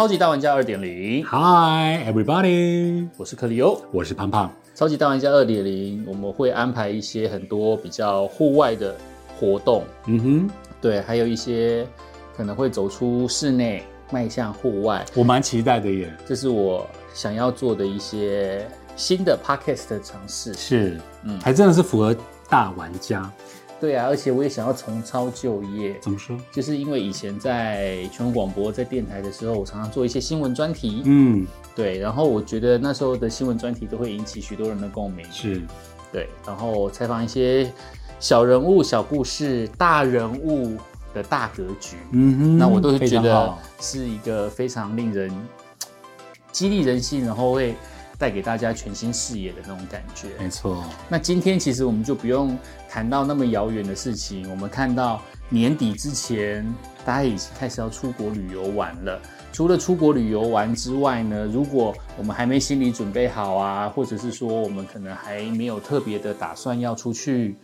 超级大玩家二点零，Hi everybody，我是克里欧。我是胖胖。超级大玩家二点零，我们会安排一些很多比较户外的活动，嗯哼，对，还有一些可能会走出室内，迈向户外，我蛮期待的耶。这是我想要做的一些新的 podcast 的尝试。是，嗯嗯，还真的是符合大玩家。对啊，而且我也想要重操旧业，怎么说？就是因为以前在全国广播、在电台的时候，我常常做一些新闻专题，嗯，对，然后我觉得那时候的新闻专题都会引起许多人的共鸣，是，对，然后采访一些小人物、小故事、大人物的大格局，嗯哼，那我都会非觉得是一个非常令人 激励人心，然后会带给大家全新视野的那种感觉。没错，那今天其实我们就不用谈到那么遥远的事情，我们看到年底之前，大家已经开始要出国旅游玩了。除了出国旅游玩之外呢，如果我们还没心理准备好啊，或者是说我们可能还没有特别的打算要出去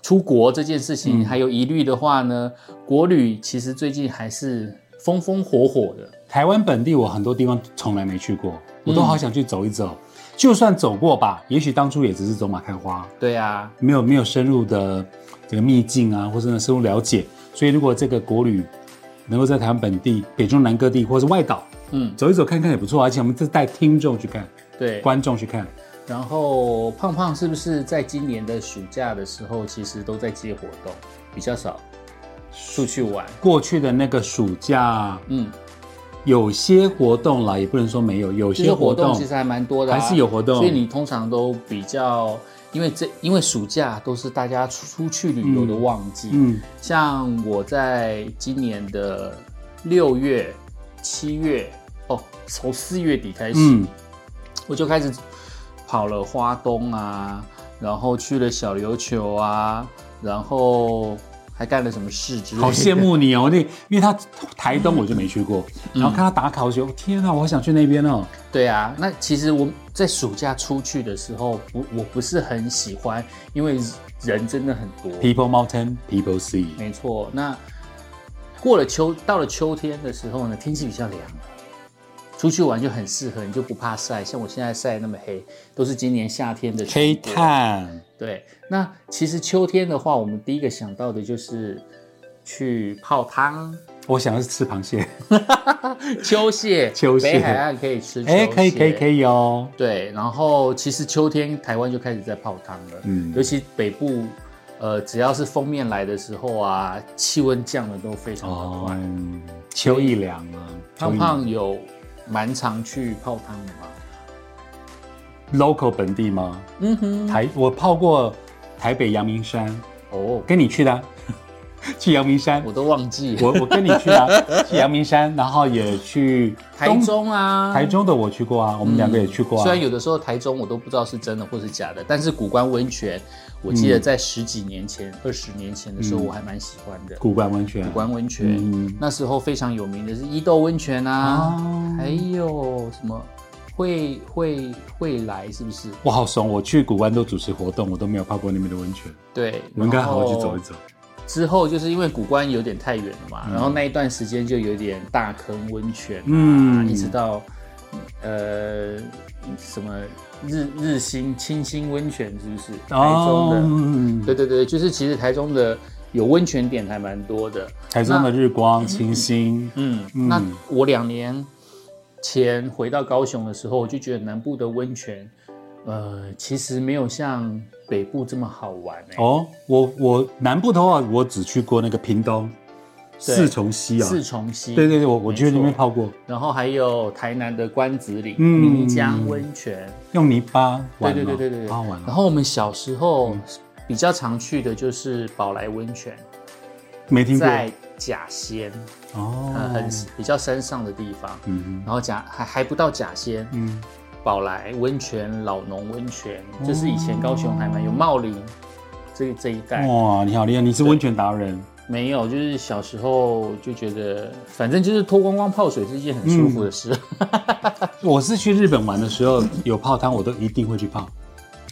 出国这件事情，还有疑虑的话呢，国旅其实最近还是风风火火的。台湾本地我很多地方从来没去过，我嗯都好想去走一走。就算走过吧，也许当初也只是走马看花，对啊，没有没有深入的这个秘境啊，或者呢深入了解。所以如果这个国旅能够在台湾本地、北中南各地或是外岛嗯，走一走看看也不错，而且我们是带听众去看，对。观众去看。然后胖胖是不是在今年的暑假的时候，其实都在接活动，比较少出去玩？过去的那个暑假，嗯，有些活动啦，也不能说没有，有些些活动其实还蛮多的、啊，还是有活动。所以你通常都比较，因为这因为暑假都是大家出出去旅游的旺季，嗯，像我在今年的六月、七月，哦，从四月底开始，嗯。我就开始跑了花东啊，然后去了小琉球啊，然后还干了什么事之类的。好羡慕你哦，那因为他台东我就没去过，嗯然后看他打卡，我就天啊，我好想去那边哦。对啊，那其实我在暑假出去的时候，不，我不是很喜欢，因为人真的很多。People Mountain, People Sea，没错，那过了秋，到了秋天的时候呢，天气比较凉了，出去玩就很适合，你就不怕晒。像我现在晒那么黑，都是今年夏天的黑。炭，对，那其实秋天的话，我们第一个想到的就是去泡汤、我想要是吃螃蟹，秋蟹。秋蟹北海岸可以吃秋蟹。哎，可以可以可以哦。对，然后其实秋天台湾就开始在泡汤了，嗯尤其北部，呃，只要是封面来的时候啊，气温降的都非常的哦快。，秋意凉啊，胖胖有蛮常去泡汤的吗？local 本地吗？嗯哼，台我泡过台北阳明山，哦，跟你去的啊，去阳明山我，都忘记。我我跟你去啊，去阳明山，然后也去台中啊，台中的我去过啊，我们两个也去过啊。虽然有的时候台中我都不知道是真的或是假的，但是古关温泉，我记得在十几年前、二十、年前的时候，我还蛮喜欢的。古关温泉，古关温泉、嗯。那时候非常有名的是伊豆温泉啊，哦还有什么？会会会来是不是？我好怂，我去古关都主持活动，我都没有泡过那边的温泉，对，我们应该好好去走一走。之后就是因为古关有点太远了嘛，嗯。然后那一段时间就有点大坑温泉啊，嗯。一直到呃什么日日新清新温泉是不是？台中的，嗯对对对，就是其实台中的有温泉点还蛮多的。台中的日光、清新，嗯，嗯那我两年前回到高雄的时候，我就觉得南部的温泉，呃，其实没有像北部这么好玩哎、哦，我我南部的话，我只去过那个屏东。对四重溪啊，四重溪，对对对，我我去那边没泡过，然后还有台南的关子岭嗯。泥浆温泉，用泥巴对玩嘛对对对对对。玩哦。然后我们小时候比较常去的就是宝来温泉，没听过。在甲仙，呃，哦，很比较山上的地方。嗯然后甲还还不到甲仙，嗯，宝来温泉、老农温泉，就是以前高雄还蛮有茂林这这一带。哇，你好厉害，你是温泉达人，没有，就是小时候就觉得，反正就是脱光光泡水是一件很舒服的事。我是去日本玩的时候有泡汤，我都一定会去泡。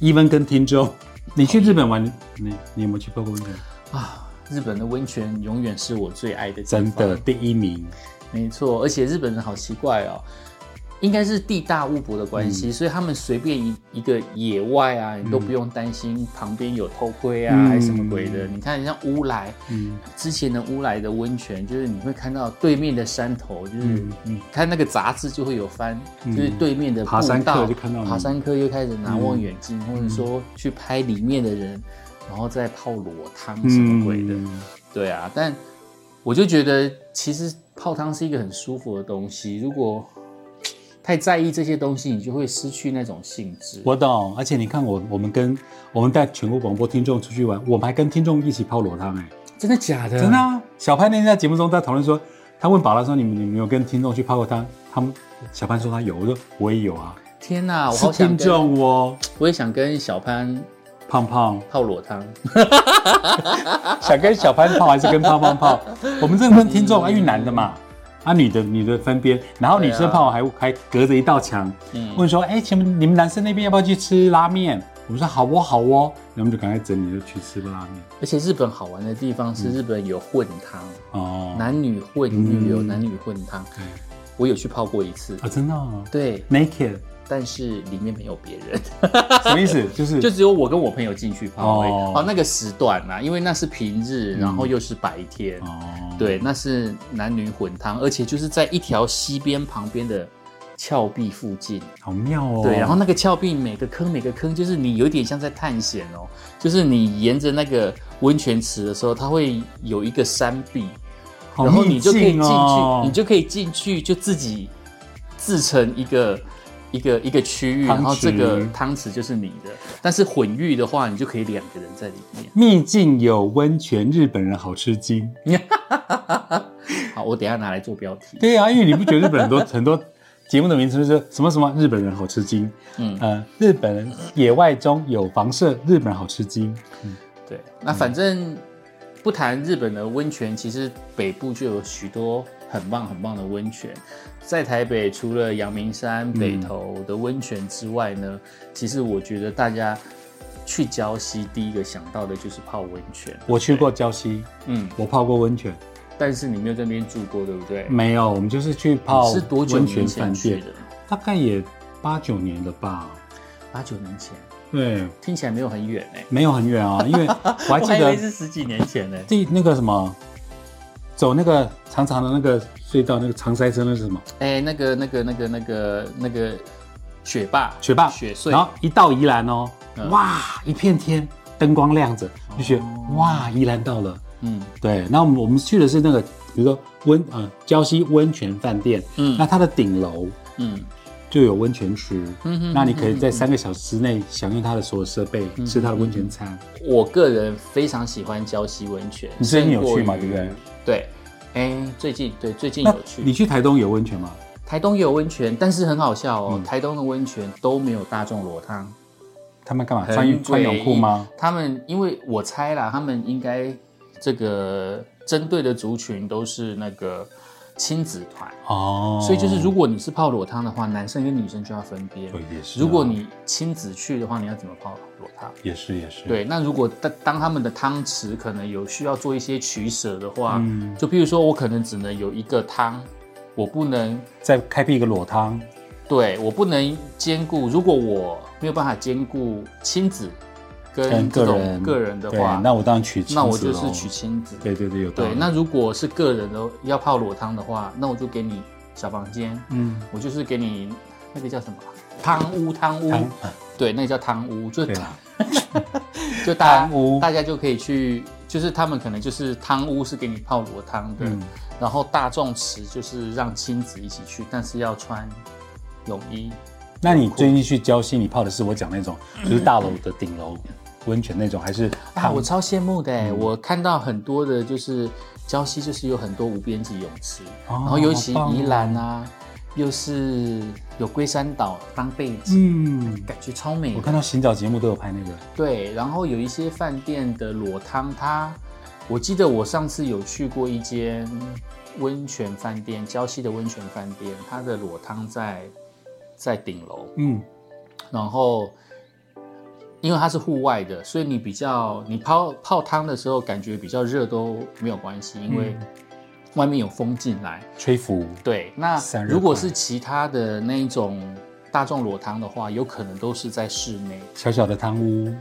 even 跟听众，你去日本玩，你你有没有去泡过温泉？啊，日本的温泉永远是我最爱的。真的第一名，没错，而且日本人好奇怪哦，应该是地大物博的关系，嗯。所以他们随便一一个野外啊，你都不用担心旁边有偷窥啊，嗯。还是什么鬼的。你看像乌来，嗯，之前的乌来的温泉，就是你会看到对面的山头，就是看那个杂志就会有翻，嗯。就是对面的爬山道客就看到爬山客又开始拿望远镜，或者说去拍里面的人，然后再泡裸汤什么鬼的。嗯。对啊，但我就觉得其实泡汤是一个很舒服的东西，如果太在意这些东西，你就会失去那种兴致。我懂，而且你看我，我们跟我们带全国广播听众出去玩，我们还跟听众一起泡裸汤哎、真的假的？真的啊！小潘那天在节目中在讨论说，他问宝拉说：“你们你们有跟听众去泡过汤？”他们小潘说他有，我说我也有啊，天哪，我好想听，众哦，我也想跟小潘胖胖泡裸汤。想跟小潘泡还是跟胖胖泡？我们这个跟听众啊，因为男的嘛，啊女的女的分边，然后女生泡还还隔着一道墙，嗯，问说：“哎、请问你们男生那边要不要去吃拉面？”我们说：“好哦，好哦。”然后我们就赶快整理就去吃拉面。而且日本好玩的地方是日本有混汤，哦，男女混浴有嗯。男女混汤，对。我有去泡过一次。啊，真的、哦、对，，naked 但是里面没有别人，什么意思？就是就只有我跟我朋友进去泡而已。哦哦，那个时段啊，因为那是平日，嗯然后又是白天。哦，对，那是男女混汤，而且就是在一条溪边旁边的峭壁附近。好妙哦。对，然后那个峭壁每个坑每个坑，就是你有点像在探险哦，就是你沿着那个温泉池的时候，它会有一个山壁，好然后你就可以进去，哦你就可以进去，就自己自成一个。一个一个区域，然后这个池汤池就是你的。但是混浴的话，你就可以两个人在里面。秘境有温泉，日本人好吃惊。好，我等一下拿来做标题。对啊，因为你不觉得日本很多 很多节目的名称就是什么什么日本人好吃惊，嗯，呃，日本人野外中有房舍，日本人好吃惊。对，那反正不谈日本的温泉，其实北部就有许多很棒很棒的温泉。在台北，除了阳明山、北投的温泉之外呢，其实我觉得大家去礁溪第一个想到的就是泡温泉。我去过礁溪，嗯，我泡过温泉，但是你没有在那边住过，对不对？没有，我们就是去泡是多久温泉年的，？大概也八九年了吧。八九年前，对，听起来没有很远哎、没有很远啊，因为我还记得 是十几年前呢、第那个什么，走那个长长的那个隧道，那个长塞车那是什么？哎、那个、那个、那个、那个、那个雪霸，雪霸雪隧，然后一到宜兰哦，嗯哇，一片天，灯光亮着，就觉得、哇，宜兰到了。嗯对，那我们我们去的是那个，比如说温呃礁溪温泉饭店，嗯那它的顶楼嗯就有温泉池，嗯哼那你可以在三个小时之内享用它的所有设备，嗯吃它的温泉餐。我个人非常喜欢礁溪温泉。你最近有去吗对不对？对，哎，最近对最近有去。你去台东有温泉吗？台东也有温泉，但是很好笑哦，嗯台东的温泉都没有大众裸汤。他们干嘛？穿穿泳裤吗？他们因为我猜啦，他们应该这个针对的族群都是那个亲子团，哦，所以就是如果你是泡裸汤的话，男生跟女生就要分别。对也是啊。如果你亲子去的话，你要怎么泡裸汤？也是也是，对，那如果当当他们的汤匙可能有需要做一些取舍的话，嗯。就譬如说我可能只能有一个汤，我不能再开辟一个裸汤，对我不能兼顾，如果我没有办法兼顾亲子跟个人个人的对话，那我当然取亲那我就是取亲子。对对对，有对，那如果是个人的要泡裸汤的话，那我就给你小房间，嗯，我就是给你那个叫什么汤屋，汤屋，汤。对，那个叫汤屋，就 就大屋。大家就可以去，就是他们可能就是汤屋是给你泡裸汤的，嗯。然后大众池就是让亲子一起去，但是要穿泳衣。那你最近去礁溪，你泡的是我讲那种，就是大楼的顶楼 温泉那种，还是啊，我超羡慕的我看到很多的就是礁溪就是有很多无边际泳池，哦然后尤其宜兰啊，又是有龟山岛当背景，嗯，感觉超美。我看到行脚节目都有拍那个，对，然后有一些饭店的裸汤，它我记得我上次有去过一间温泉饭店，礁溪的温泉饭店，它的裸汤在在顶楼，嗯，然后因为它是户外的，所以你比较你泡泡汤的时候感觉比较热都没有关系，因为外面有风进来。吹拂，对，那如果是其他的那一种大众裸汤的话，有可能都是在室内。小小的汤屋，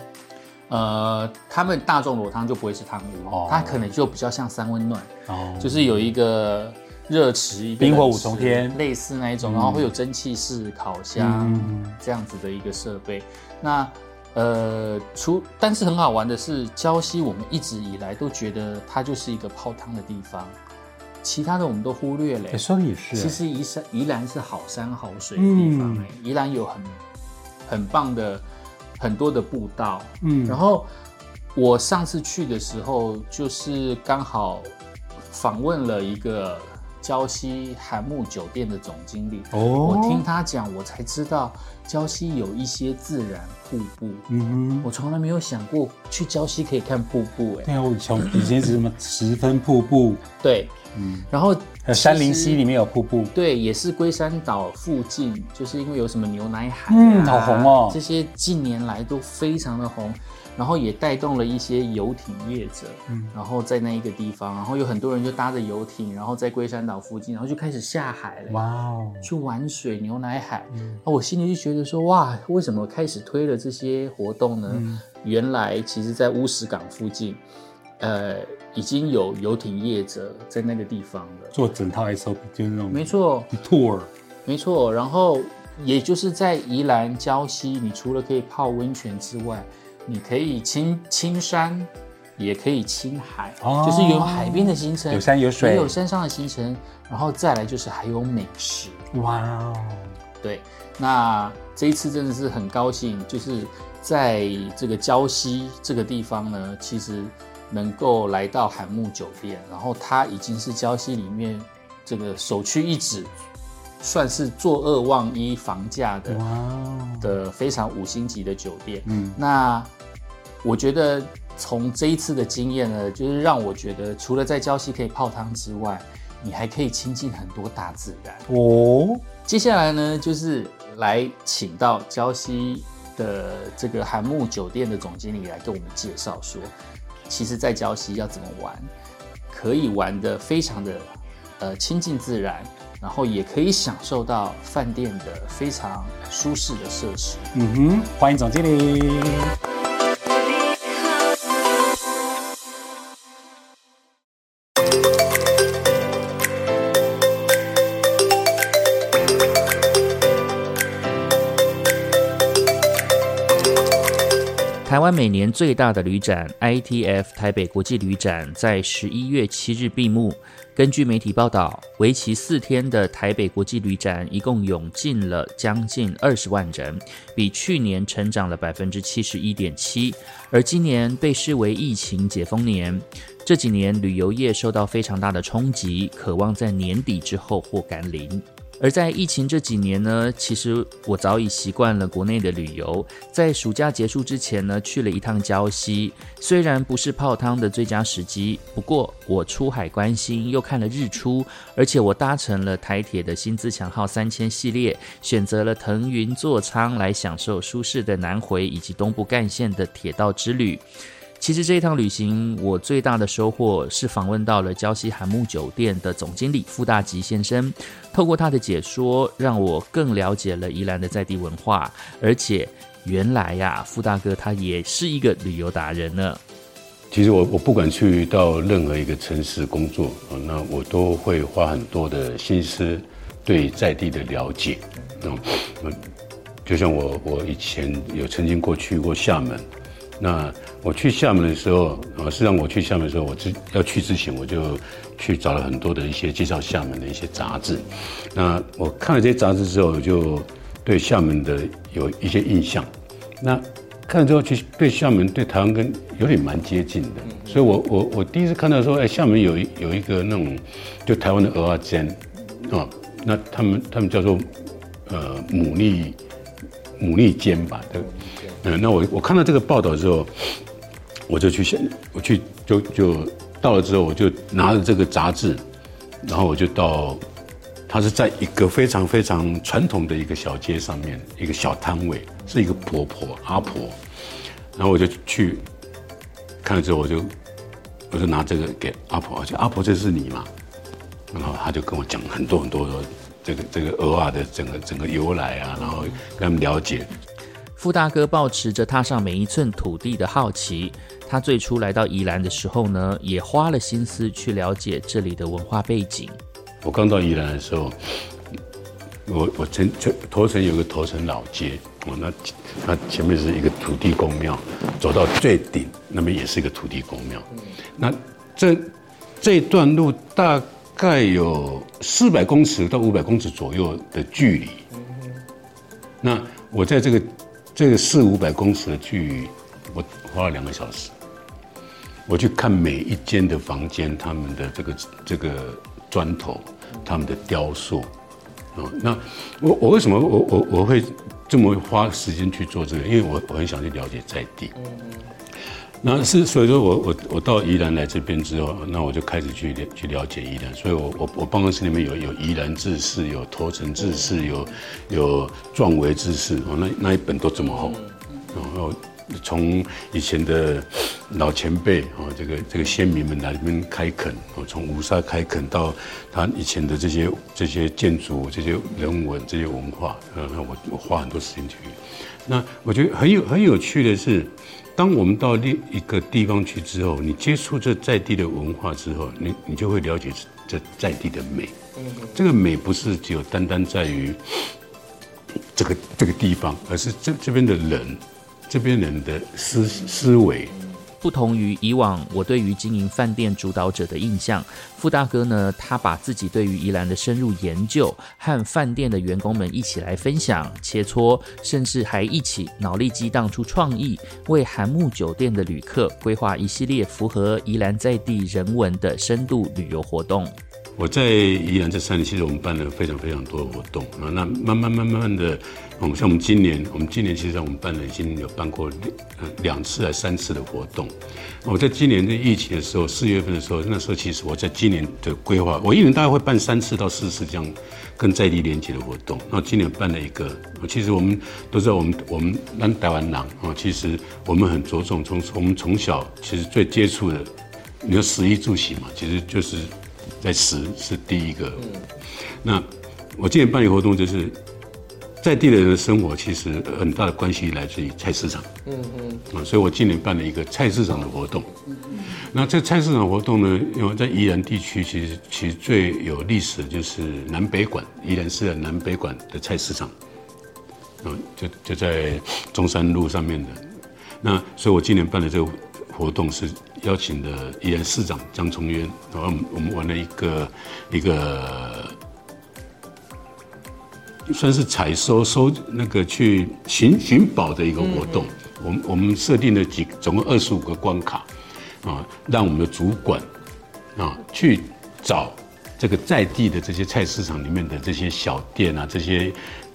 呃，他们大众裸汤就不会是汤屋，哦。它可能就比较像三温暖，哦，就是有一个热池，一冰火五重天。类似那一种，然后会有蒸汽式烤箱、嗯。这样子的一个设备。那呃，除但是很好玩的是，礁溪我们一直以来都觉得它就是一个泡汤的地方，其他的我们都忽略了、哎说的也是，其实宜山宜兰是好山好水的地方、嗯。欸，宜兰有很很棒的很多的步道，嗯。然后我上次去的时候，就是刚好访问了一个礁溪韩木酒店的总经理，哦，我听他讲，我才知道礁溪有一些自然瀑布，嗯哼，我从来没有想过去礁溪可以看瀑布、哎，对啊，我从以前是什么十分瀑布，对，嗯，然后还有山林溪里面有瀑布，对，也是龟山岛附近，就是因为有什么牛奶海、啊，嗯好红哦。这些近年来都非常的红，然后也带动了一些游艇业者，嗯然后在那一个地方，然后有很多人就搭着游艇，然后在龟山岛附近，然后就开始下海了。哇哦，去玩水牛奶海，嗯那我心里就觉得说，哇，为什么开始推了这些活动呢？嗯原来其实，在乌石港附近，呃，已经有游艇业者在那个地方了。做整套 SOP 就是那种没错，tour，没错，然后也就是在宜兰礁溪，你除了可以泡温泉之外，你可以青青山，也可以青海，哦。就是有海边的行程，有山有水。也有山上的行程，然后再来就是还有美食。哇哦，对，那这一次真的是很高兴，就是在这个礁溪这个地方呢，其实能够来到海木酒店，然后它已经是礁溪里面这个首屈一指，算是坐二望一房价的的非常五星级的酒店。嗯，那我觉得从这一次的经验呢，就是让我觉得，除了在礁溪可以泡汤之外，你还可以亲近很多大自然。哦，接下来呢，就是来请到礁溪的这个韩木酒店的总经理来跟我们介绍说，其实，在礁溪要怎么玩，可以玩的非常的呃亲近自然，然后也可以享受到饭店的非常舒适的设施。嗯哼，欢迎总经理。每年最大的旅展 ITF 台北国际旅展在十一月七日闭幕。根据媒体报道，为期四天的台北国际旅展一共涌进了将近二十万人，比去年成长了百分之七十一点七。而今年被视为疫情解封年，这几年旅游业受到非常大的冲击，渴望在年底之后或甘霖。而在疫情这几年呢，其实我早已习惯了国内的旅游。在暑假结束之前呢，去了一趟礁溪，虽然不是泡汤的最佳时机，不过我出海观星又看了日出，而且我搭乘了台铁的新自强号三千系列，选择了腾云座舱来享受舒适的南回以及东部干线的铁道之旅。其实这一趟旅行，我最大的收获是访问到了礁溪韩木酒店的总经理傅大吉先生。透过他的解说，让我更了解了宜兰的在地文化，而且原来呀，傅大哥他也是一个旅游达人呢。其实我我不管去到任何一个城市工作，那我都会花很多的心思对在地的了解。就像我我以前有曾经过去过厦门，那我去厦门的时候，啊，实际上我去厦门的时候，我之要去之前，我就去找了很多的一些介绍厦门的一些杂志。那我看了这些杂志之后，就对厦门的有一些印象。那看了之后，其实对厦门、对台湾跟有点蛮接近的。所以我我我第一次看到说，哎，厦门有一有一个那种就台湾的鹅啊煎，啊，那他们他们叫做呃牡蛎牡蛎煎吧，对。嗯，那我我看到这个报道之后，我就去现，我去就就到了之后，我就拿着这个杂志，然后我就到，它是在一个非常非常传统的一个小街上面，一个小摊位，是一个婆婆阿婆，然后我就去看了之后，我就我就拿这个给阿婆，我就阿婆这是你嘛？然后他就跟我讲很多很多的这个这个鹅啊的整个整个由来啊，然后跟他们了解。傅大哥保持着踏上每一寸土地的好奇，他最初来到宜兰的时候呢，也花了心思去了解这里的文化背景。我刚到宜兰的时候，我我前前头城有个头城老街，我，那那前面是一个土地公庙，走到最顶那边也是一个土地公庙，那这这段路大概有四百公尺到五百公尺左右的距离，那我在这个这个四五百公尺的距离，我花了两个小时，我去看每一间的房间，他们的这个这个砖头，他们的雕塑，哦，那我我为什么我我我会这么花时间去做这个？因为我我很想去了解在地。那是所以说我我我到宜兰来这边之后，那我就开始去了去了解宜兰。所以我我我办公室里面有有宜兰志士，有头城志士，有有壮维志士，哦，那那一本都这么厚，然后从以前的老前辈哦，这个这个先民们来这边开垦，哦，从五沙开垦到他以前的这些这些建筑、这些人文、这些文化，呃，那我我花很多时间去。那我觉得很有很有趣的是。当我们到另一个地方去之后，你接触这在地的文化之后，你你就会了解这在地的美。这个美不是只有单单在于这个这个地方，而是这这边的人，这边人的思思维。不同于以往我对于经营饭店主导者的印象，傅大哥呢，他把自己对于宜兰的深入研究和饭店的员工们一起来分享切磋，甚至还一起脑力激荡出创意，为韩木酒店的旅客规划一系列符合宜兰在地人文的深度旅游活动。我在宜兰这三年，其实我们办了非常非常多的活动啊。那慢慢慢慢的，我们，像我们今年，我们今年其实我们办了已经有办过两次还三次的活动。我在今年的疫情的时候，四月份的时候，那时候其实我在今年的规划，我一年大概会办三次到四次这样跟在地连接的活动。那今年办了一个，其实我们都知道，我们我们南台湾人啊，其实我们很着重从我们从小其实最接触的，你说食衣住行嘛，其实就是。在十是第一个，那我今年办理活动，就是在地的人的生活，其实很大的关系来自于菜市场。嗯嗯，啊，所以我今年办了一个菜市场的活动。那这菜市场活动呢，因为在宜兰地区，其实其实最有历史的就是南北馆，宜兰市的南北馆的菜市场。嗯，就就在中山路上面的。那所以我今年办的这个活动是。邀请的宜兰市长张崇渊，然后我们玩了一个一个算是采收收那个去寻寻宝的一个活动。我们我们设定了几总共二十五个关卡啊，让我们的主管啊去找这个在地的这些菜市场里面的这些小店啊，这些。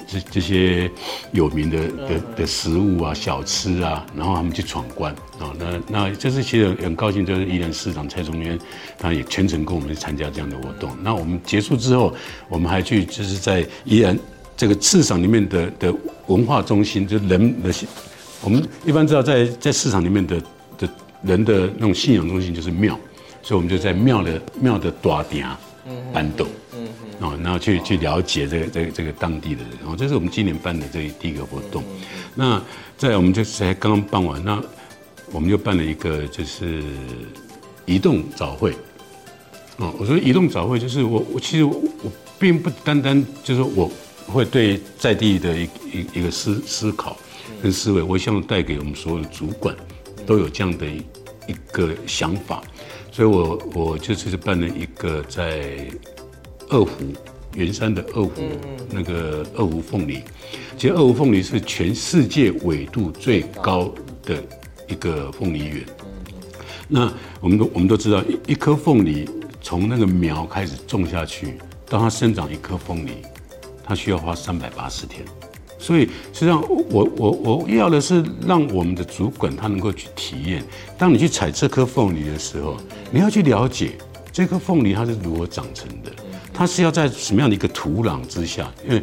这这些有名的的的食物啊、小吃啊，然后他们去闯关啊，那那这是其实很高兴，就是宜兰市长蔡崇渊，他也全程跟我们去参加这样的活动。那我们结束之后，我们还去就是在宜兰这个市场里面的的文化中心，就人的，我们一般知道在在市场里面的的人的那种信仰中心就是庙，所以我们就在庙的庙的大顶搬动。哦，然后去去了解这个这个这个当地的人，哦，这是我们今年办的这第一个活动。那在我们这才刚刚办完，那我们又办了一个就是移动早会。哦，我说移动早会就是我我其实我并不单单就是我会对在地的一一一个思思考跟思维，我希望带给我们所有的主管都有这样的一个想法，所以我我就是办了一个在。二湖，圆山的二湖，那个二湖凤梨，其实二湖凤梨是全世界纬度最高的一个凤梨园。那我们都我们都知道，一一颗凤梨从那个苗开始种下去，到它生长一颗凤梨，它需要花三百八十天。所以实际上，我我我要的是让我们的主管他能够去体验，当你去采这颗凤梨的时候，你要去了解这颗凤梨它是如何长成的。它是要在什么样的一个土壤之下？因为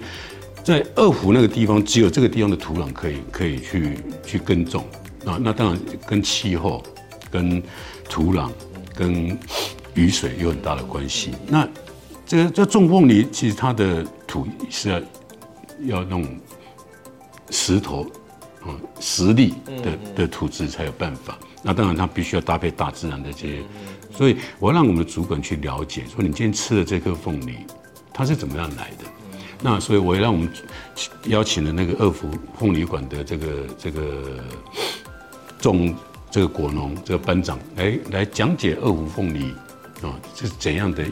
在二湖那个地方，只有这个地方的土壤可以可以去去耕种啊。那当然跟气候、跟土壤、跟雨水有很大的关系。那这个这种凤梨，其实它的土是要要那种石头，嗯，实力的的土质才有办法。那当然，它必须要搭配大自然的这些。所以我要让我们的主管去了解，说你今天吃的这颗凤梨，它是怎么样来的。那所以我也让我们邀请了那个二福凤梨馆的这个这个种这个果农这个班长来来讲解二福凤梨啊是怎样的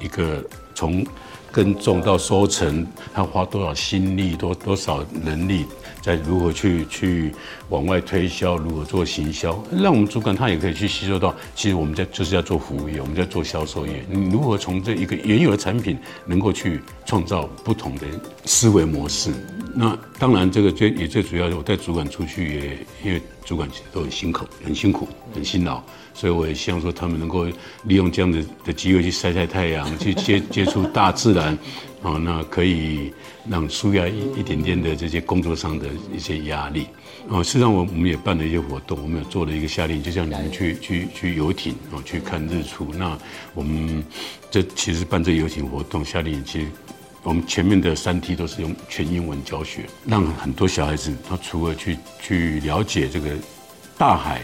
一个从耕种到收成，他花多少心力多多少能力。在如何去去往外推销，如何做行销，让我们主管他也可以去吸收到。其实我们在就是要做服务业，我们在做销售业。你如何从这一个原有的产品，能够去创造不同的思维模式？那当然，这个最也最主要，我带主管出去也因为主管都很辛苦，很辛苦，很辛劳，所以我也希望说他们能够利用这样的的机会去晒晒太阳，去接接触大自然。啊，那可以让舒压一一点点的这些工作上的一些压力。哦，事实上我我们也办了一些活动，我们有做了一个夏令营，就像你们去去去游艇哦，去看日出。那我们这其实办这游艇活动夏令营，其实我们前面的三梯都是用全英文教学，让很多小孩子他除了去去了解这个大海。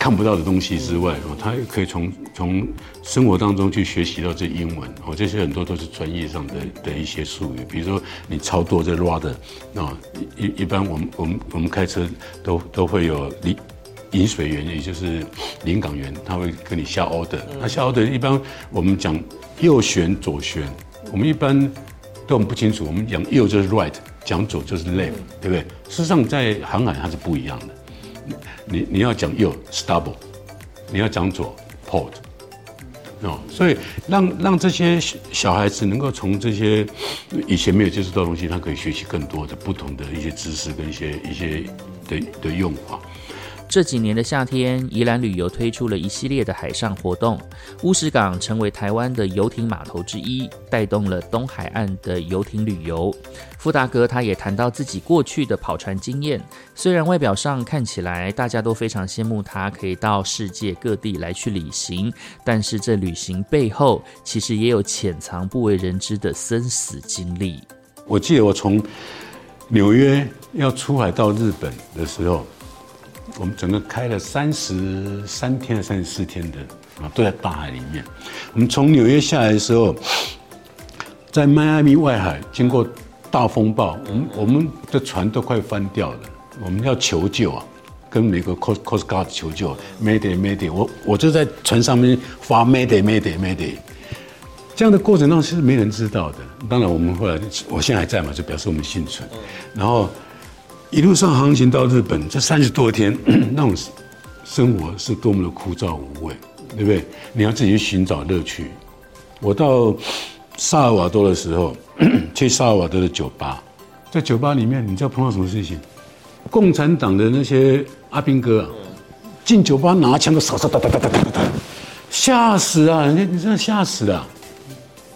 看不到的东西之外，哦，他也可以从从生活当中去学习到这英文，哦，这些很多都是专业上的的一些术语，比如说你超多这 rudder，啊，一一般我们我们我们开车都都会有领引水员，也就是临港员，他会跟你下 order，那下 order 一般我们讲右旋左旋，我们一般都很不清楚，我们讲右就是 right，讲左就是 left，对不对？事实上在航海它是不一样的。你你要讲右 stable，你要讲左 port，哦，所以让让这些小孩子能够从这些以前没有接触到东西，他可以学习更多的不同的一些知识跟一些一些的的用法。这几年的夏天，宜兰旅游推出了一系列的海上活动，乌石港成为台湾的游艇码头之一，带动了东海岸的游艇旅游。傅大哥他也谈到自己过去的跑船经验，虽然外表上看起来大家都非常羡慕他可以到世界各地来去旅行，但是这旅行背后其实也有潜藏不为人知的生死经历。我记得我从纽约要出海到日本的时候。我们整个开了三十三天还是三十四天的啊，都在大海里面。我们从纽约下来的时候，在迈阿密外海经过大风暴，我们我们的船都快翻掉了。我们要求救啊，跟美国 Coast Coast Guard 求救，Mayday Mayday，我我就在船上面发 Mayday Mayday Mayday。这样的过程当中是没人知道的。当然，我们后来我现在还在嘛，就表示我们幸存。然后。一路上航行到日本，这三十多天，那种生活是多么的枯燥无味，对不对？你要自己去寻找乐趣。我到萨尔瓦多的时候，去萨尔瓦多的酒吧，在酒吧里面，你知道碰到什么事情？共产党的那些阿兵哥啊，进酒吧拿枪都扫扫哒哒哒哒哒哒，吓死啊！人家你真的吓死了。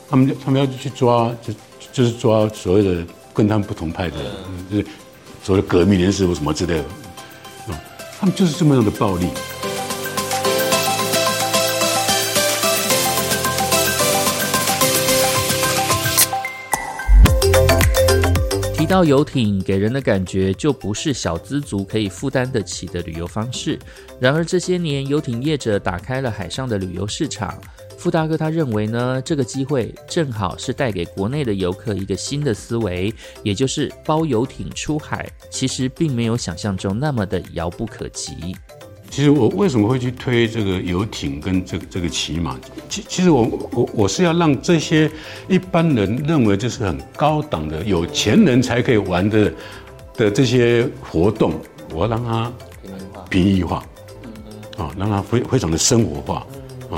他们他们要去抓，就就是抓所谓的跟他们不同派的人，就是。所谓革命人士或什么之类的，啊，他们就是这么样的暴力。提到游艇，给人的感觉就不是小资族可以负担得起的旅游方式。然而这些年，游艇业者打开了海上的旅游市场。傅大哥他认为呢，这个机会正好是带给国内的游客一个新的思维，也就是包游艇出海，其实并没有想象中那么的遥不可及。其实我为什么会去推这个游艇跟这个这个骑马？其其实我我我是要让这些一般人认为这是很高档的有钱人才可以玩的的这些活动，我要让它平民化，啊，让它非非常的生活化。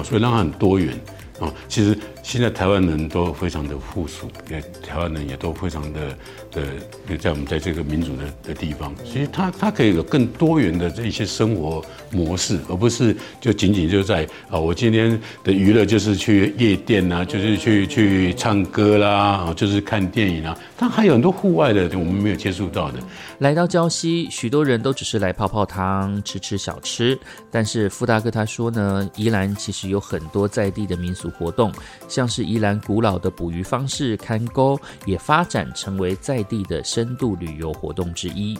所以让它很多元啊。其实现在台湾人都非常的富庶，也台湾人也都非常的的，在我们在这个民主的的地方，其实他他可以有更多元的这一些生活模式，而不是就仅仅就在啊，我今天的娱乐就是去夜店啊，就是去去唱歌啦，就是看电影啊。它还有很多户外的，我们没有接触到的。来到礁溪，许多人都只是来泡泡汤、吃吃小吃。但是傅大哥他说呢，宜兰其实有很多在地的民俗活动，像是宜兰古老的捕鱼方式看钩，也发展成为在地的深度旅游活动之一。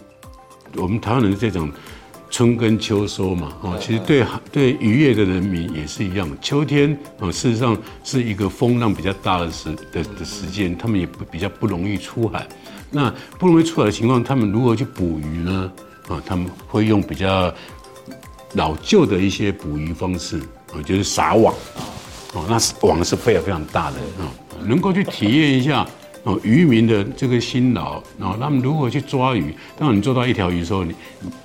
我们台湾人这种春耕秋收嘛，哦，其实对对渔业的人民也是一样。秋天啊，事实上是一个风浪比较大的时的的时间，他们也不比较不容易出海。那不容易出海的情况，他们如何去捕鱼呢？啊，他们会用比较老旧的一些捕鱼方式，啊，就是撒网，哦，那是网是非常非常大的啊，能够去体验一下。哦，渔民的这个辛劳，然后他们如何去抓鱼？当你做到一条鱼的时候，你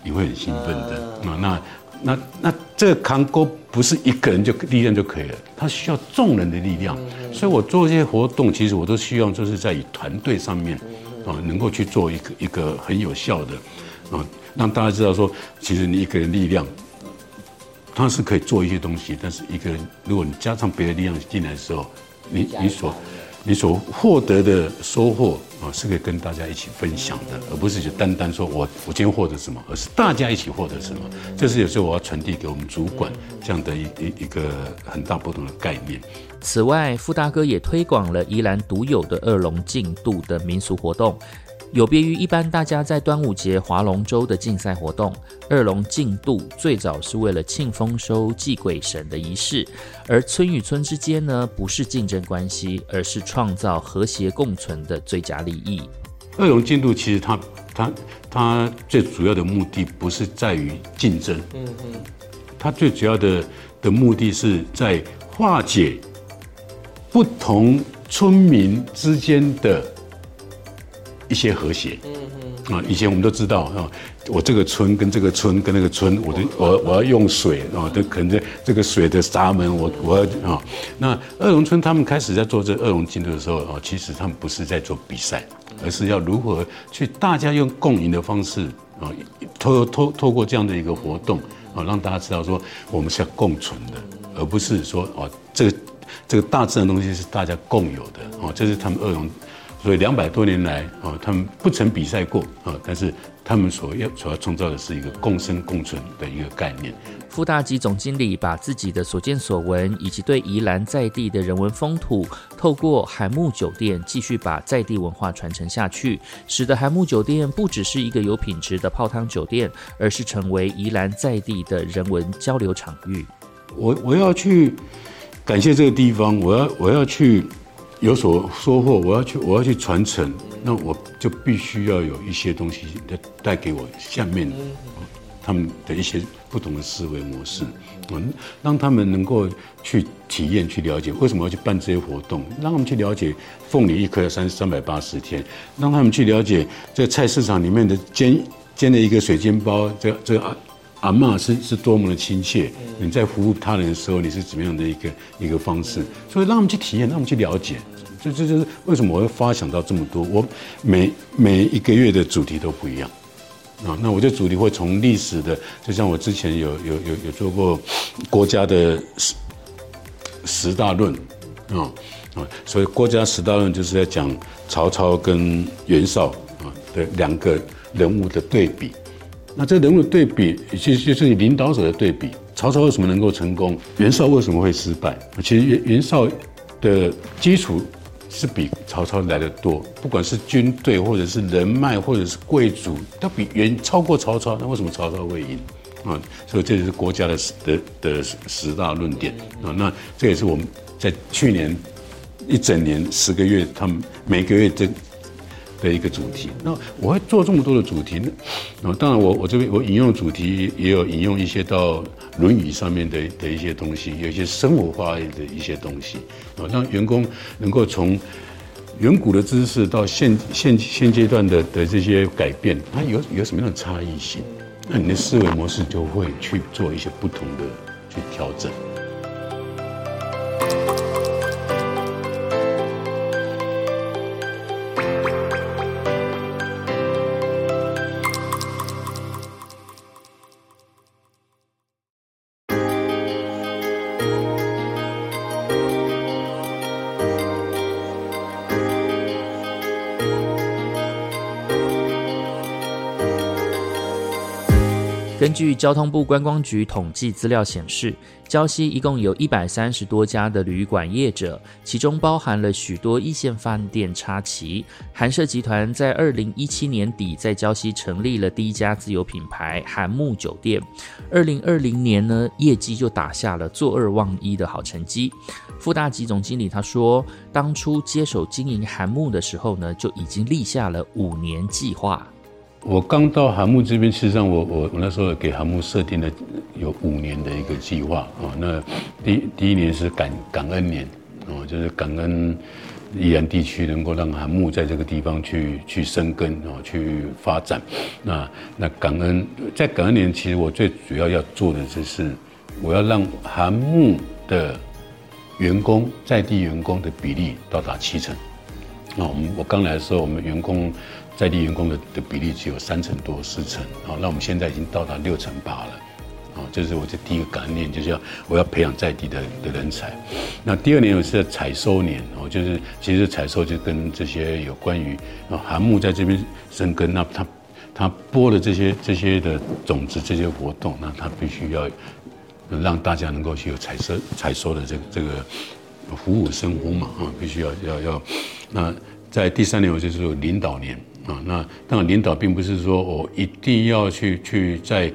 你会很兴奋的啊。那那那这个扛钩不是一个人就力量就可以了，它需要众人的力量。所以我做这些活动，其实我都希望就是在以团队上面啊，能够去做一个一个很有效的啊，让大家知道说，其实你一个人力量，他是可以做一些东西，但是一个人如果你加上别的力量进来的时候，你你所你所获得的收获啊，是可以跟大家一起分享的，而不是就单单说我我今天获得什么，而是大家一起获得什么。这是有时候我要传递给我们主管这样的一一一个很大不同的概念。此外，傅大哥也推广了宜兰独有的二龙竞渡的民俗活动。有别于一般大家在端午节划龙舟的竞赛活动，二龙竞渡最早是为了庆丰收、祭鬼神的仪式，而村与村之间呢，不是竞争关系，而是创造和谐共存的最佳利益。二龙竞渡其实它它它最主要的目的不是在于竞争，嗯嗯，它最主要的的目的是在化解不同村民之间的。一些和谐，嗯嗯啊，以前我们都知道啊，我这个村跟这个村跟那个村，我的我我要用水啊，都可能这这个水的闸门，我我要啊，那二龙村他们开始在做这二龙进度的时候啊，其实他们不是在做比赛，而是要如何去大家用共赢的方式啊，透透透过这样的一个活动啊，让大家知道说我们是要共存的，而不是说哦，这个这个大自然东西是大家共有的哦，这是他们二龙。所以两百多年来啊，他们不曾比赛过啊，但是他们所要所要创造的是一个共生共存的一个概念。傅大吉总经理把自己的所见所闻，以及对宜兰在地的人文风土，透过海木酒店继续把在地文化传承下去，使得海木酒店不只是一个有品质的泡汤酒店，而是成为宜兰在地的人文交流场域。我我要去感谢这个地方，我要我要去。有所收获，我要去，我要去传承，那我就必须要有一些东西带带给我下面他们的一些不同的思维模式，嗯，让他们能够去体验、去了解为什么要去办这些活动，让他们去了解凤梨一颗要三三百八十天，让他们去了解这菜市场里面的煎煎的一个水煎包，这这阿阿妈是是多么的亲切，你在服务他人的时候，你是怎么样的一个一个方式，所以让他们去体验，让他们去了解。这这就是为什么我会发想到这么多。我每每一个月的主题都不一样啊。那我的主题会从历史的，就像我之前有有有有做过国家的十十大论啊啊，所以国家十大论就是在讲曹操跟袁绍啊的两个人物的对比。那这人物对比，其实就是你领导者的对比。曹操为什么能够成功？袁绍为什么会失败？其实袁袁绍的基础。是比曹操来的多，不管是军队或者是人脉或者是贵族，都比远超过曹操。那为什么曹操会赢啊？所以这就是国家的十的的十大论点啊。那这也是我们在去年一整年十个月，他们每个月这。的一个主题，那我会做这么多的主题呢，那当然我我这边我引用主题也有引用一些到《论语》上面的的一些东西，有一些生活化的一些东西，啊，让员工能够从远古的知识到现现现阶段的的这些改变，它有有什么样的差异性？那你的思维模式就会去做一些不同的去调整。根据交通部观光局统计资料显示，礁溪一共有一百三十多家的旅馆业者，其中包含了许多一线饭店插旗。韩舍集团在二零一七年底在礁溪成立了第一家自有品牌韩木酒店，二零二零年呢业绩就打下了坐二望一的好成绩。傅大吉总经理他说，当初接手经营韩木的时候呢，就已经立下了五年计划。我刚到韩木这边，事实上我我我那时候给韩木设定了有五年的一个计划啊。那第第一年是感感恩年哦，就是感恩宜兰地区能够让韩木在这个地方去去生根哦，去发展。那那感恩在感恩年，其实我最主要要做的就是我要让韩木的员工在地员工的比例到达七成。那我们我刚来的时候，我们员工。在地员工的的比例只有三成多四成，好，那我们现在已经到达六成八了，啊，这是我的第一个概念，就是要我要培养在地的的人才。那第二年我是采收年，哦，就是其实采收就跟这些有关于啊韩木在这边生根，那他他播的这些这些的种子这些活动，那他必须要让大家能够去有采收采收的这个这个虎虎生风嘛，啊，必须要要要。那在第三年我就是领导年。啊，那当然领导并不是说我一定要去去在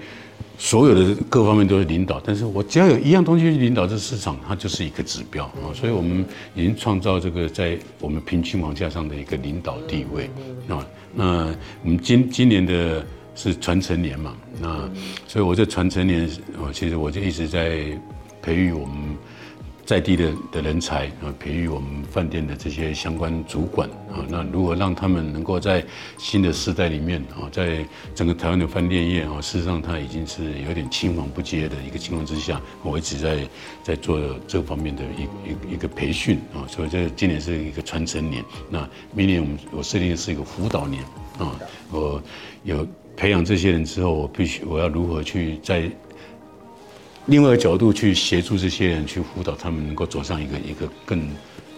所有的各方面都是领导，但是我只要有一样东西去领导这市场，它就是一个指标啊。所以我们已经创造这个在我们平均房价上的一个领导地位啊。那我们今今年的是传承年嘛，那所以我这传承年，我其实我就一直在培育我们。在地的的人才啊，培育我们饭店的这些相关主管啊，那如何让他们能够在新的时代里面啊，在整个台湾的饭店业啊，事实上它已经是有点青黄不接的一个情况之下，我一直在在做这方面的一一一个培训啊，所以这今年是一个传承年，那明年我们我设定的是一个辅导年啊，我有培养这些人之后，我必须我要如何去在。另外一个角度去协助这些人，去辅导他们能够走上一个一个更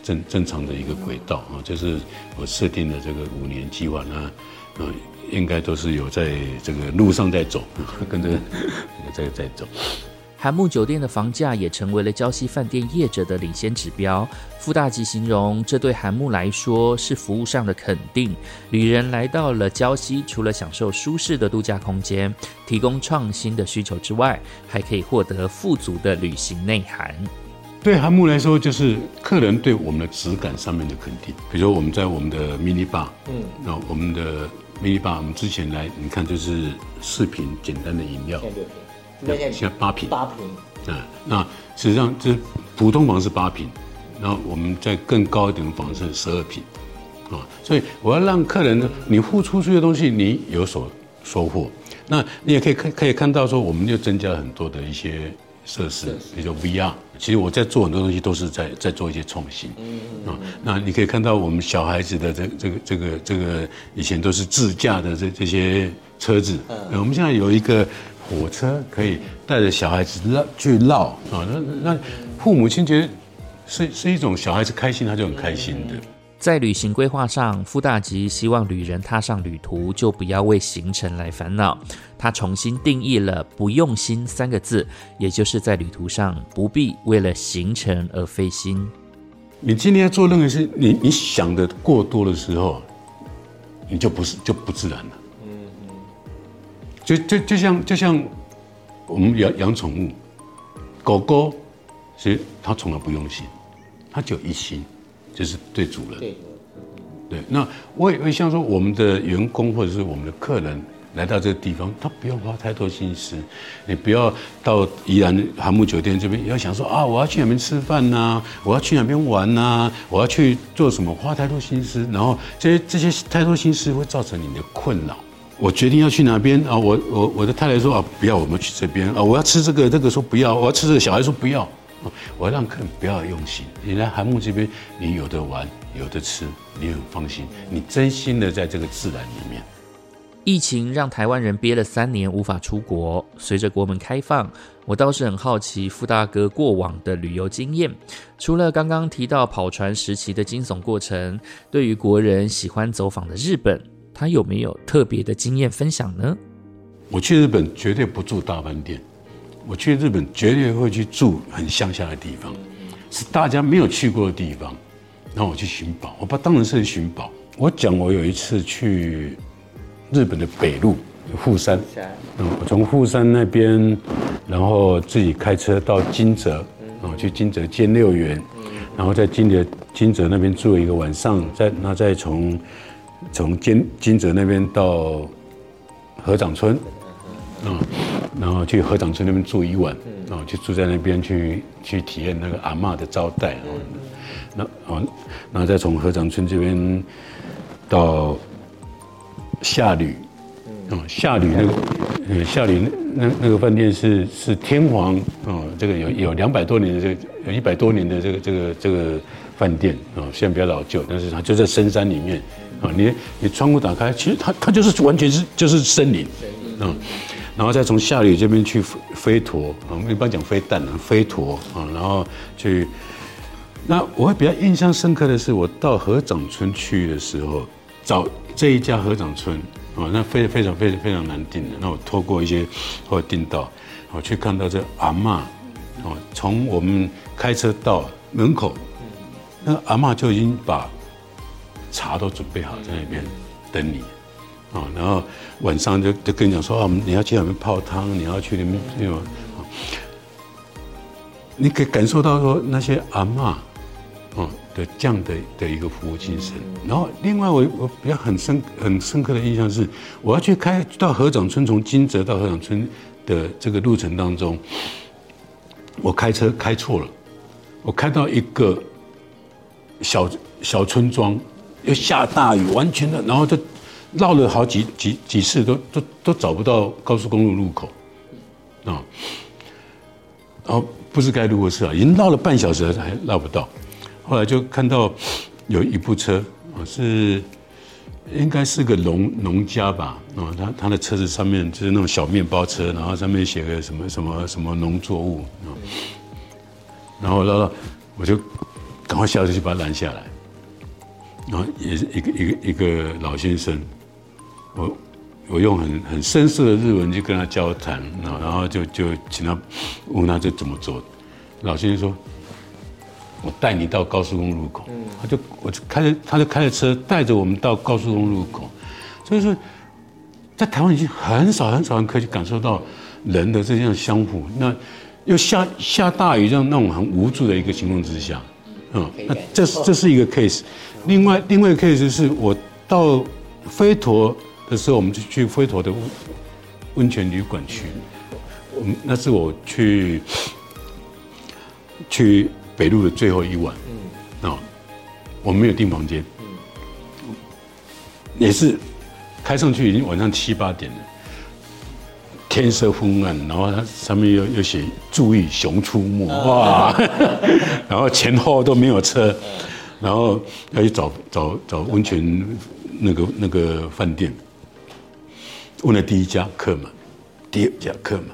正正常的一个轨道啊，就是我设定的这个五年计划呢，嗯，应该都是有在这个路上在走，跟着 在在走。韩木酒店的房价也成为了礁溪饭店业者的领先指标。傅大吉形容，这对韩木来说是服务上的肯定。旅人来到了礁溪，除了享受舒适的度假空间，提供创新的需求之外，还可以获得富足的旅行内涵。对韩木来说，就是客人对我们的质感上面的肯定。比如我们在我们的 mini bar，嗯，那我们的 mini bar，我们之前来，你看就是四瓶简单的饮料。现在八平，八平，嗯，那实际上这普通房是八平，然后我们在更高一点的房是十二平，啊，所以我要让客人呢，你付出去的东西你有所收获，那你也可以看可以看到说，我们又增加了很多的一些设施，比如说 VR，其实我在做很多东西都是在在做一些创新，嗯啊，那你可以看到我们小孩子的这这个这个这个以前都是自驾的这这些车子，嗯，我们现在有一个。火车可以带着小孩子绕去绕啊，那那父母亲觉得是是一种小孩子开心，他就很开心的。在旅行规划上，傅大吉希望旅人踏上旅途就不要为行程来烦恼。他重新定义了“不用心”三个字，也就是在旅途上不必为了行程而费心。你今天做任何事，你你想的过多的时候，你就不是就不自然了。就就就像就像我们养养宠物，狗狗其实它从来不用心，它只有一心，就是对主人。对，对。那我也会像说，我们的员工或者是我们的客人来到这个地方，他不用花太多心思。你不要到宜兰韩木酒店这边，要想说啊，我要去哪边吃饭呐，我要去哪边玩呐，我要去做什么，花太多心思，然后这些这些太多心思会造成你的困扰。我决定要去哪边啊？我我我的太太说啊，不要，我们去这边啊。我要吃这个，这个说不要。我要吃这个，小孩说不要。我要让客人不要用心。你来韩木这边，你有的玩，有的吃，你很放心。你真心的在这个自然里面。疫情让台湾人憋了三年无法出国，随着国门开放，我倒是很好奇傅大哥过往的旅游经验。除了刚刚提到跑船时期的惊悚过程，对于国人喜欢走访的日本。他有没有特别的经验分享呢？我去日本绝对不住大饭店，我去日本绝对会去住很乡下的地方，是大家没有去过的地方。然后我去寻宝，我把当然是寻宝。我讲我有一次去日本的北路富山，嗯，我从富山那边，然后自己开车到金泽，啊，去金泽见六园，然后在金泽金泽那边住了一个晚上，再那再从从金金泽那边到河长村，啊，然后去河长村那边住一晚，啊，就住在那边去去体验那个阿嬷的招待，啊，那啊，然后再从河长村这边到下旅，哦，下旅那个，呃，下旅那那那个饭店是是天皇哦，这个有有两百多年的这个有一百多年的这个这个这个饭店哦，虽然比较老旧，但是它就在深山里面啊，你你窗户打开，其实它它就是完全是就是森林，嗯，然后再从下里这边去飞飞陀们一般讲飞弹啊，飞陀啊，然后去。那我会比较印象深刻的是，我到河掌村去的时候，找这一家河掌村啊，那非非常非常非常难订的。那我透过一些或者订到，我去看到这阿嬷，哦，从我们开车到门口，那阿嬷就已经把茶都准备好在那边等你，啊，然后晚上就就跟你讲说，啊，你要去那边泡汤，你要去那边那种，你可以感受到说那些阿嬷。哦的这样的的一个服务精神，然后另外我我比较很深很深刻的印象是，我要去开到河长村，从金泽到河长村的这个路程当中，我开车开错了，我开到一个小小村庄，又下大雨，完全的，然后就绕了好几几几次，都都都找不到高速公路路口，啊，然后不知该如何是好，已经绕了半小时还绕不到。后来就看到有一部车，啊，是应该是个农农家吧，啊，他他的车子上面就是那种小面包车，然后上面写个什么什么什么农作物，啊，然后然后我就赶快下车去把他拦下来，然后也是一个一个一个老先生，我我用很很深色的日文去跟他交谈，啊，然后就就请他问他这怎么做，老先生说。我带你到高速公路口，他就我就开着，他就开着车带着我们到高速公路口，所以说，在台湾已经很少很少人可以感受到人的这样相互。那又下下大雨，这样那种很无助的一个情况之下，嗯，那这是这是一个 case。另外另外一个 case 是我到飞陀的时候，我们就去飞陀的温泉旅馆去，嗯，那是我去去。北路的最后一晚，嗯，啊，我们没有订房间，嗯，也是开上去已经晚上七八点了，天色昏暗，然后它上面又又写注意熊出没，哇，然后前后都没有车，然后要去找找找温泉那个那个饭店，问了第一家客满，第二家客满，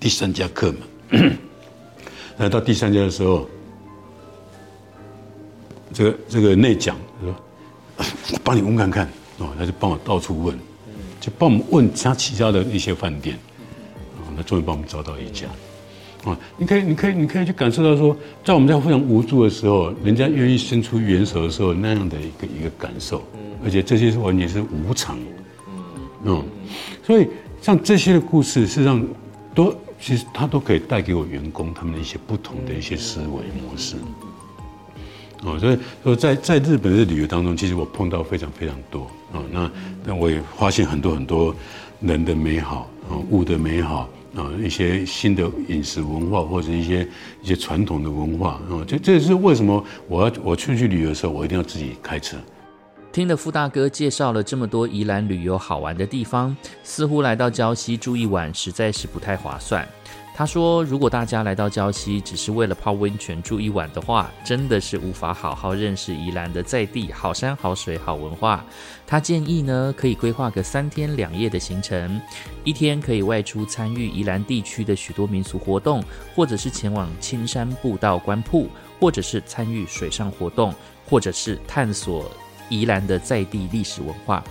第三家客满，那到第三家的时候。这个这个内讲说，我 帮你问看看哦，他就帮我到处问，就帮我们问他其他的一些饭店，哦，那终于帮我们找到一家，啊，你可以你可以你可以去感受到说，在我们在非常无助的时候，人家愿意伸出援手的时候那样的一个一个感受，而且这些是完全是无常，嗯，所以像这些的故事，事实上都其实它都可以带给我员工他们的一些不同的一些思维模式。哦，所以说在在日本的旅游当中，其实我碰到非常非常多啊。那那我也发现很多很多人的美好啊，物的美好啊，一些新的饮食文化或者一些一些传统的文化啊。这这也是为什么我要我出去旅游的时候，我一定要自己开车。听了傅大哥介绍了这么多宜兰旅游好玩的地方，似乎来到礁溪住一晚实在是不太划算。他说：“如果大家来到礁溪只是为了泡温泉住一晚的话，真的是无法好好认识宜兰的在地好山好水好文化。他建议呢，可以规划个三天两夜的行程，一天可以外出参与宜兰地区的许多民俗活动，或者是前往青山步道观瀑，或者是参与水上活动，或者是探索宜兰的在地历史文化。”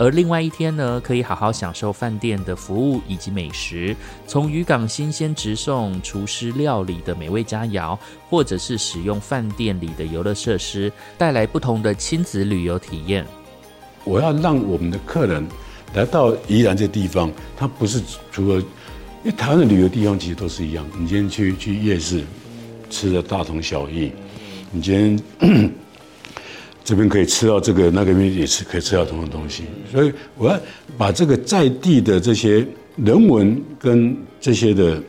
而另外一天呢，可以好好享受饭店的服务以及美食，从渔港新鲜直送厨师料理的美味佳肴，或者是使用饭店里的游乐设施，带来不同的亲子旅游体验。我要让我们的客人来到宜兰这地方，他不是除了，因为台湾的旅游地方其实都是一样。你今天去去夜市吃的大同小异，你今天这边可以吃到这个，那个边也是可以吃到同样的东西。所以我要把这个在地的这些人文跟这些的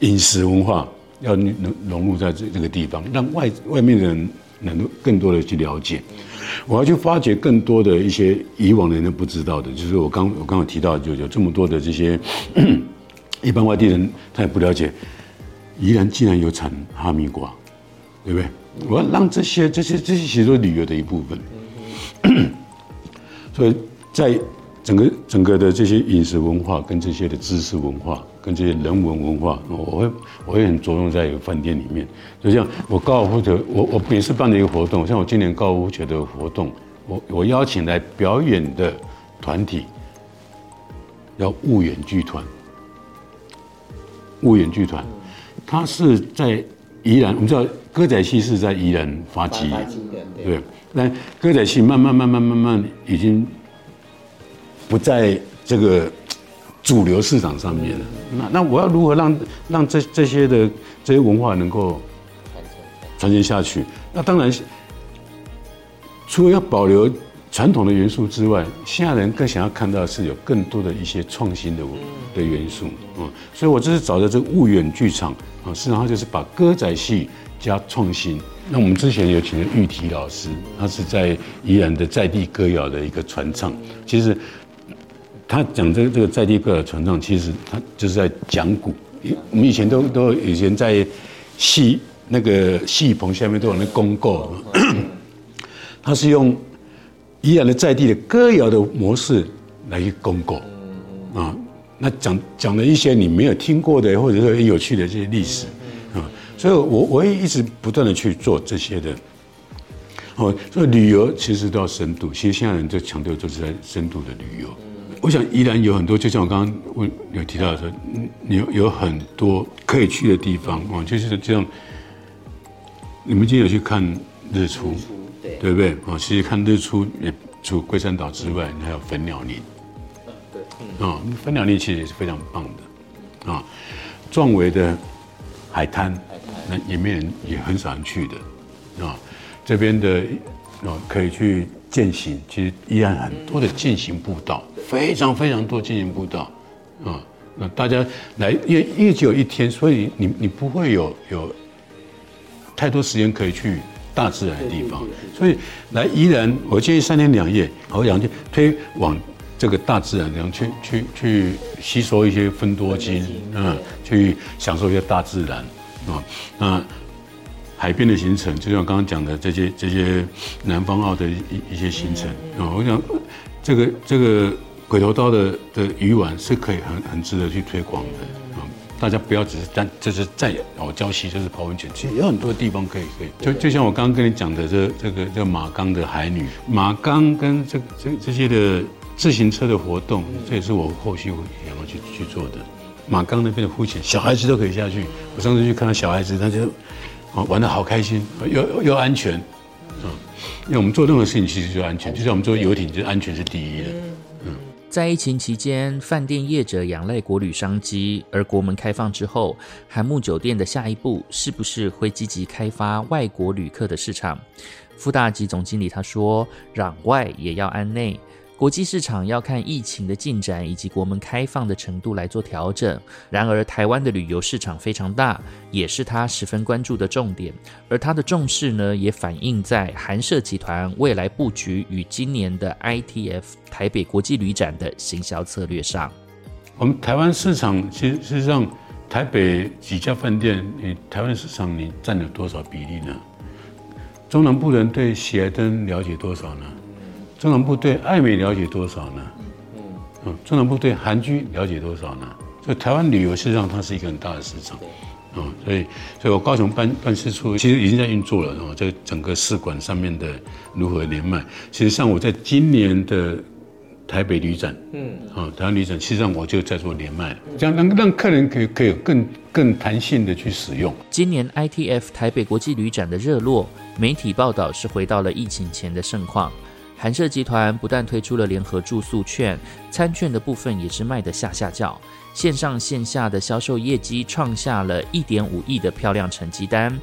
饮食文化，要融融入在这这个地方，让外外面的人能够更多的去了解。我要去发掘更多的一些以往的人都不知道的，就是我刚我刚刚提到，就有这么多的这些 一般外地人他也不了解，宜兰竟然有产哈密瓜，对不对？我要让这些这些这些其实都是旅游的一部分，所以在整个整个的这些饮食文化跟这些的知识文化跟这些人文文化，我会我会很着重在一个饭店里面。就像我高尔夫球，我我每次办的一个活动，像我今年高尔夫球的活动，我我邀请来表演的团体，叫雾远剧团。雾远剧团，它是在宜兰，我们知道歌仔戏是在宜兰发迹，对，那歌仔戏慢慢慢慢慢慢已经不在这个主流市场上面了。那那我要如何让让这这些的这些文化能够传承下去？那当然，除了要保留传统的元素之外，现在人更想要看到的是有更多的一些创新的的元素啊。所以我这次找的这个婺远剧场啊，实际上就是把歌仔戏加创新。那我们之前有请了玉提老师，他是在宜兰的在地歌谣的一个传唱。其实他讲这个这个在地歌谣传唱，其实他就是在讲古。我们以前都都以前在戏那个戏棚下面都有那公告，他是用宜兰的在地的歌谣的模式来去公告啊。那讲讲了一些你没有听过的，或者说很有趣的这些历史啊。所以，我我也一直不断的去做这些的。哦，所以旅游其实都要深度。其实现在人就强调就是在深度的旅游。我想依然有很多，就像我刚刚问有提到说，有有很多可以去的地方啊，就是这样。你们今天有去看日出，对对不对？啊，其实看日出，也除龟山岛之外，你还有粉鸟林。对，啊，粉鸟林其实也是非常棒的。啊，壮伟的海滩。那也没人，也很少人去的，啊，这边的啊可以去践行，其实依然很多的践行步道，非常非常多践行步道，啊，那大家来，因为因为只有一天，所以你你不会有有太多时间可以去大自然的地方，所以来宜兰，我建议三天两夜，好两天推往这个大自然，然后去去去吸收一些分多精，嗯，去享受一些大自然。啊，那海边的行程，就像刚刚讲的这些这些南方澳的一一些行程啊，我想这个这个鬼头刀的的鱼丸是可以很很值得去推广的啊，大家不要只是单就是在哦礁溪就是泡温泉，其实有很多地方可以可以，就就像我刚刚跟你讲的这这个叫马冈的海女，马冈跟这这这些的自行车的活动，这也是我后续会想要去去做的。马冈那边的浮潜，小孩子都可以下去。我上次去看到小孩子，他就啊玩的好开心，又又安全啊。因为我们做任何事情其实就安全，就像我们做游艇，就安全是第一的。嗯，在疫情期间，饭店业者仰赖国旅商机，而国门开放之后，韩木酒店的下一步是不是会积极开发外国旅客的市场？副大级总经理他说：“攘外也要安内。”国际市场要看疫情的进展以及国门开放的程度来做调整。然而，台湾的旅游市场非常大，也是他十分关注的重点。而他的重视呢，也反映在韩社集团未来布局与今年的 ITF 台北国际旅展的行销策略上。我们台湾市场其实事实上，台北几家饭店，你台湾市场你占了多少比例呢？中南部人对喜来登了解多少呢？中南部对爱美了解多少呢？嗯，中南部对韩剧了解多少呢？所以台湾旅游实际上它是一个很大的市场。啊，所以，所以我高雄办办事处其实已经在运作了啊，在整个试管上面的如何连麦，其实像我在今年的台北旅展，嗯，啊，台湾旅展，实际上我就在做连麦，这样让让客人可以可以更更弹性的去使用。今年 ITF 台北国际旅展的热络，媒体报道是回到了疫情前的盛况。韩社集团不但推出了联合住宿券，餐券的部分也是卖得下下叫，线上线下的销售业绩创下了一点五亿的漂亮成绩单。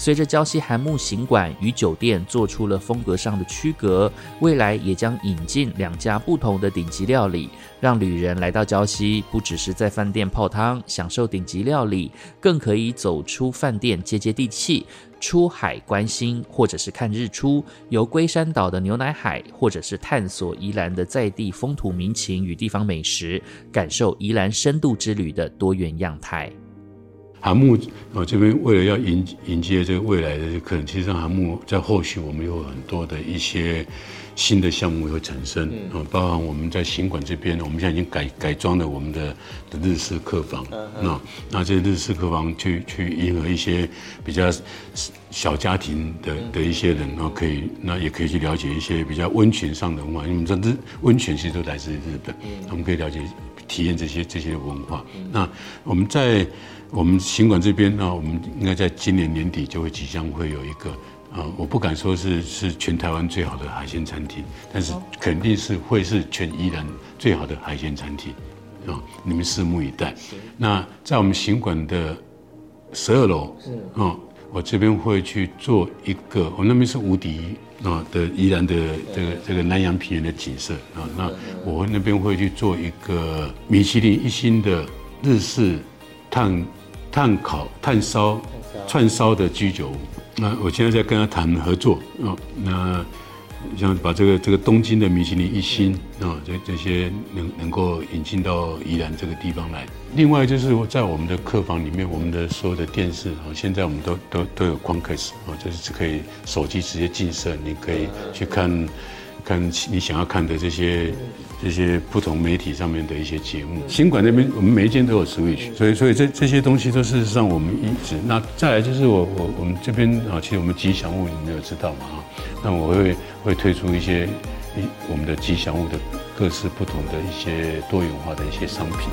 随着礁溪韩木行馆与酒店做出了风格上的区隔，未来也将引进两家不同的顶级料理，让旅人来到礁溪，不只是在饭店泡汤享受顶级料理，更可以走出饭店接接地气，出海观星，或者是看日出，游龟山岛的牛奶海，或者是探索宜兰的在地风土民情与地方美食，感受宜兰深度之旅的多元样态。韩木哦，这边为了要迎迎接这个未来的客人，其实上韩木在后续我们有很多的一些新的项目会产生啊，包含我们在行馆这边，我们现在已经改改装了我们的的日式客房，那那这些日式客房去去迎合一些比较小家庭的的一些人，然后可以那也可以去了解一些比较温泉上的文化，因为我们知道日温泉其实都来自于日本，我们可以了解体验这些这些文化。那我们在我们行馆这边呢，我们应该在今年年底就会即将会有一个，啊，我不敢说是是全台湾最好的海鲜餐厅，但是肯定是会是全宜兰最好的海鲜餐厅，啊，你们拭目以待。那在我们行馆的十二楼，啊，我这边会去做一个，我那边是无敌啊的宜兰的这个这个南洋平原的景色啊，那我那边会去做一个米其林一星的日式碳。炭烤、炭烧、串烧的居酒屋，那我现在在跟他谈合作啊，那想把这个这个东京的米其林一星啊，这这些能能够引进到宜兰这个地方来。另外就是在我们的客房里面，我们的所有的电视啊，现在我们都都都有光刻式啊，就是可以手机直接进摄，你可以去看。看你想要看的这些这些不同媒体上面的一些节目新馆那边我们每一间都有 switch 所以所以这这些东西都是让我们一直那再来就是我我我们这边啊其实我们吉祥物你们有知道吗那我会会推出一些一我们的吉祥物的各式不同的一些多元化的一些商品。